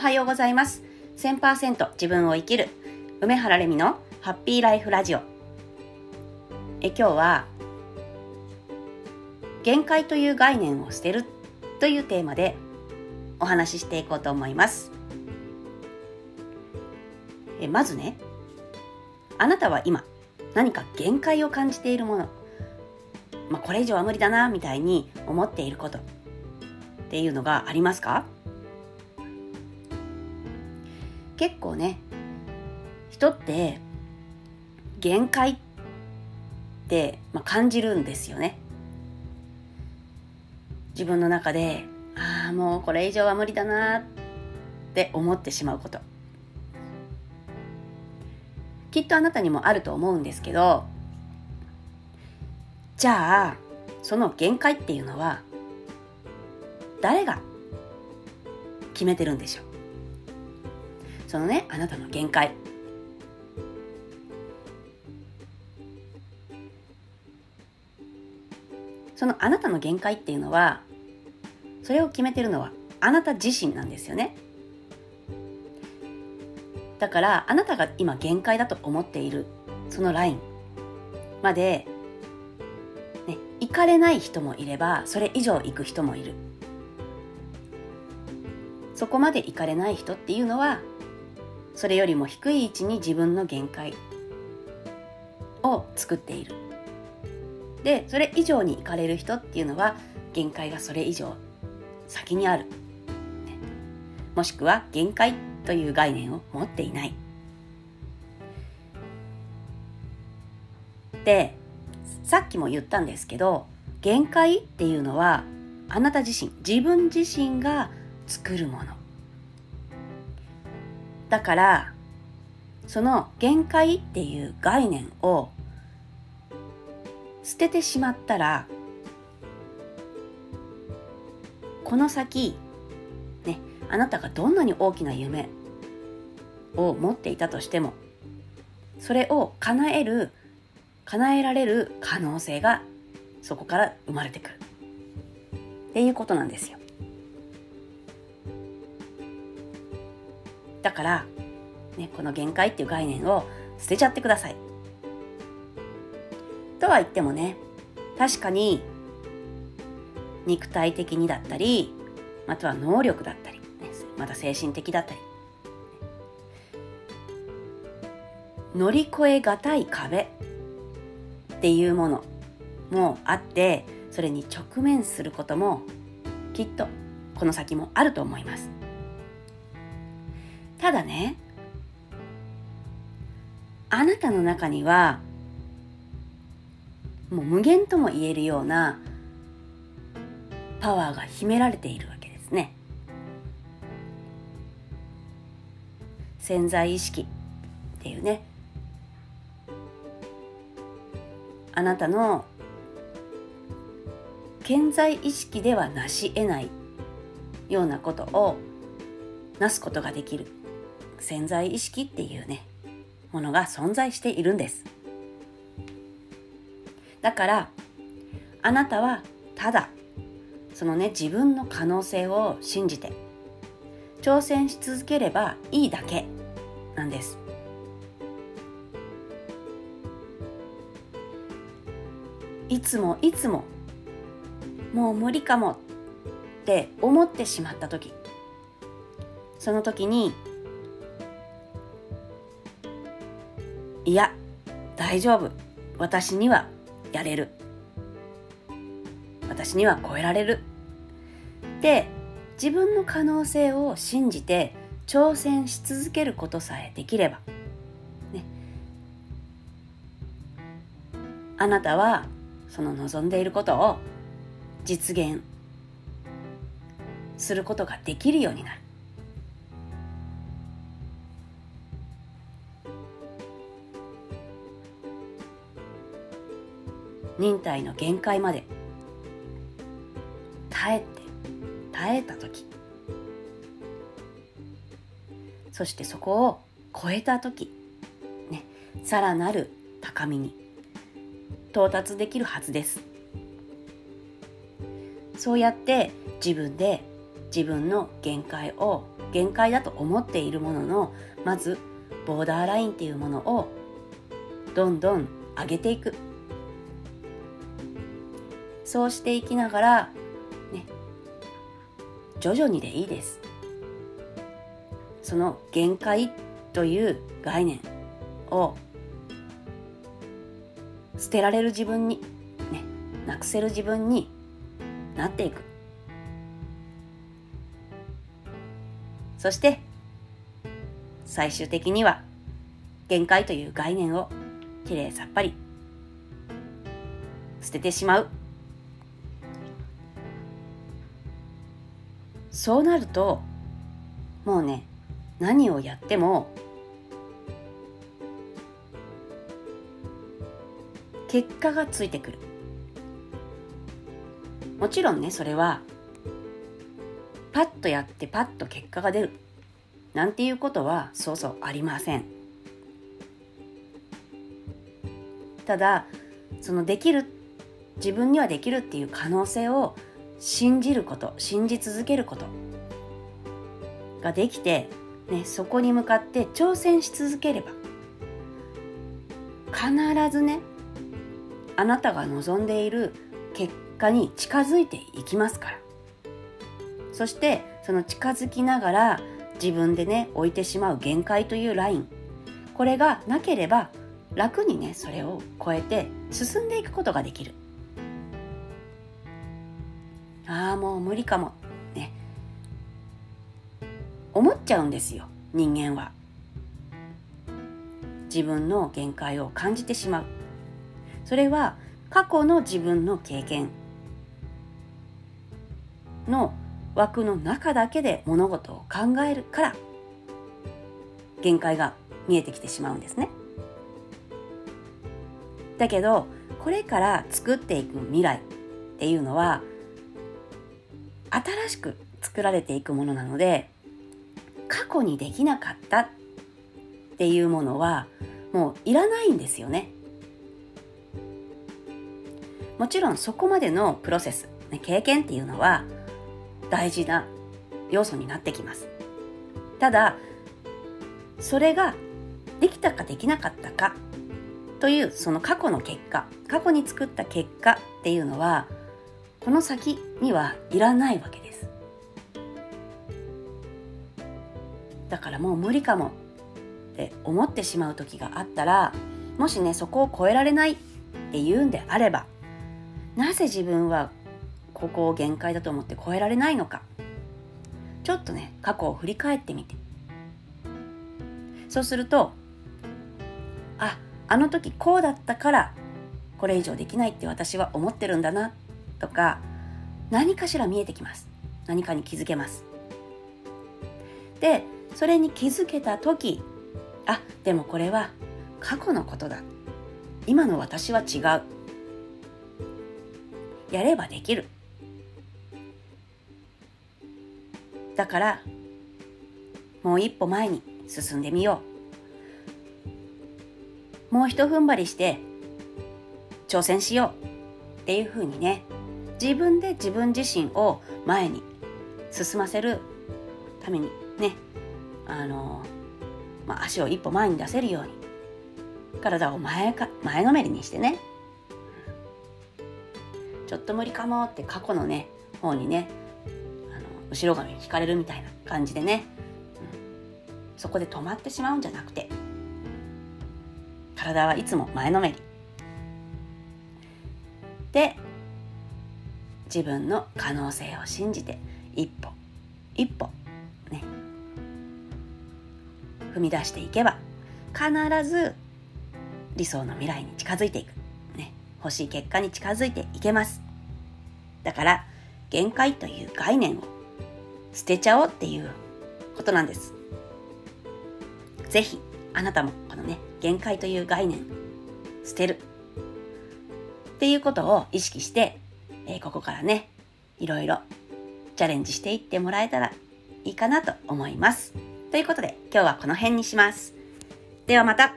はようございます。1000%自分を生きる梅原レミのハッピーライフラジオ。え今日は限界という概念を捨てるというテーマでお話ししていこうと思います。えまずねあなたは今何か限界を感じているもの。まあ、これ以上は無理だなみたいに思っていることっていうのがありますか？ね。人って限界って、まあ、感じるんですよね。自分の中でああもうこれ以上は無理だなって思ってしまうこと。きっとあなたにもあると思うんですけどじゃあその限界っていうのは誰が決めてるんでしょう？そのねあなたの限界。そのあなたの限界っていうのはそれを決めてるのはあなた自身なんですよね。だからあなたが今限界だと思っているそのラインまで行かれない人もいればそれ以上行く人もいる。そこまで行かれない人っていうのはそれよりも低い位置に自分の限界を作っている。でそれ以上に行かれる人っていうのは限界がそれ以上先にある。もしくは限界という概念を持っていない。でさっきも言ったんですけど限界っていうのはあなた自身自分自身が作るもの。だからその限界っていう概念を捨ててしまったらこの先ねあなたがどんなに大きな夢を持っていたとしてもそれを叶える叶えられる可能性がそこから生まれてくる。っていうことなんですよ。だから、ね、この限界っていう概念を捨てちゃってください。とは言ってもね確かに肉体的にだったりまたは能力だったり、ね、また精神的だったり乗り越えがたい壁っていうものもあってそれに直面することもきっとこの先もあると思います。ただねあなたの中にはもう無限とも言えるようなパワーが秘められているわけですね。潜在意識っていうね。あなたの健在意識ではなし得ないようなことをなすことができる。潜在意識っていうねものが存在しているんです。だからあなたはただそのね自分の可能性を信じて挑戦し続ければいいだけなんです。いつもいつももう無理かもって思ってしまった時その時にいや大丈夫。私にはやれる。私には超えられる。って自分の可能性を信じて挑戦し続けることさえできれば、ね、あなたはその望んでいることを実現することができるようになる。忍耐の限界まで。耐えて耐えた時。そしてそこを超えた時。ね。さらなる高みに。到達できるはずです。そうやって自分で自分の限界を限界だと思っているもののまずボーダーラインっていうものをどんどん上げていく。そうしていきながらね徐々にでいいです。その限界という概念を捨てられる自分にねなくせる自分になっていく。そして最終的には限界という概念をきれいさっぱり捨ててしまう。そうなるともうね何をやっても結果がついてくる。もちろんねそれはパッとやってパッと結果が出る。なんていうことはそうそうありません。ただそのできる自分にはできるっていう可能性を信じること信じ続けることができて、ね、そこに向かって挑戦し続ければ必ずねあなたが望んでいる結果に近づいていきますから。そしてその近づきながら自分でね置いてしまう限界というライン。これがなければ楽にねそれを超えて進んでいくことができる。もう無理かもね。思っちゃうんですよ人間は。自分の限界を感じてしまう。それは過去の自分の経験。の枠の中だけで物事を考えるから限界が見えてきてしまうんですね。だけどこれから作っていく未来っていうのは新しく作られていくものなので過去にできなかったっていうものはもういらないんですよね。もちろんそこまでのプロセス、経験っていうのは大事な要素になってきます。ただ、それができたかできなかったかというその過去の結果、過去に作った結果っていうのは、この先にはいらないわけです。だからもう無理かもって思ってしまう時があったら、もしね、そこを超えられないって言うんであれば、なぜ自分はここを限界だと思って超えられないのかちょっとね過去を振り返ってみてそうするとああの時こうだったからこれ以上できないって私は思ってるんだなとか何かしら見えてきます。何かに気づけます。でそれに気づけた時あでもこれは過去のことだ。今の私は違う。やればできる。だからもう一歩前に進んでみよう。もう一踏ん張りして挑戦しよう。っていうふうにね自分で自分自身を前に進ませるためにね。あの、まあ、足を一歩前に出せるように。体を前か前のめりにしてね。ちょっと無理かもって過去のね方にねあの後ろ髪引かれるみたいな感じでね、うん、そこで止まってしまうんじゃなくて。体はいつも前のめり。で自分の可能性を信じて一歩一歩ね踏み出していけば必ず理想の未来に近づいていく、ね、欲しい結果に近づいていけます。だから限界という概念を捨てちゃおうっていうことなんです。ぜひあなたもこのね限界という概念捨てる。っていうことを意識して、えー、ここからねいろいろチャレンジしていってもらえたらいいかなと思います。ということで今日はこの辺にします。ではまた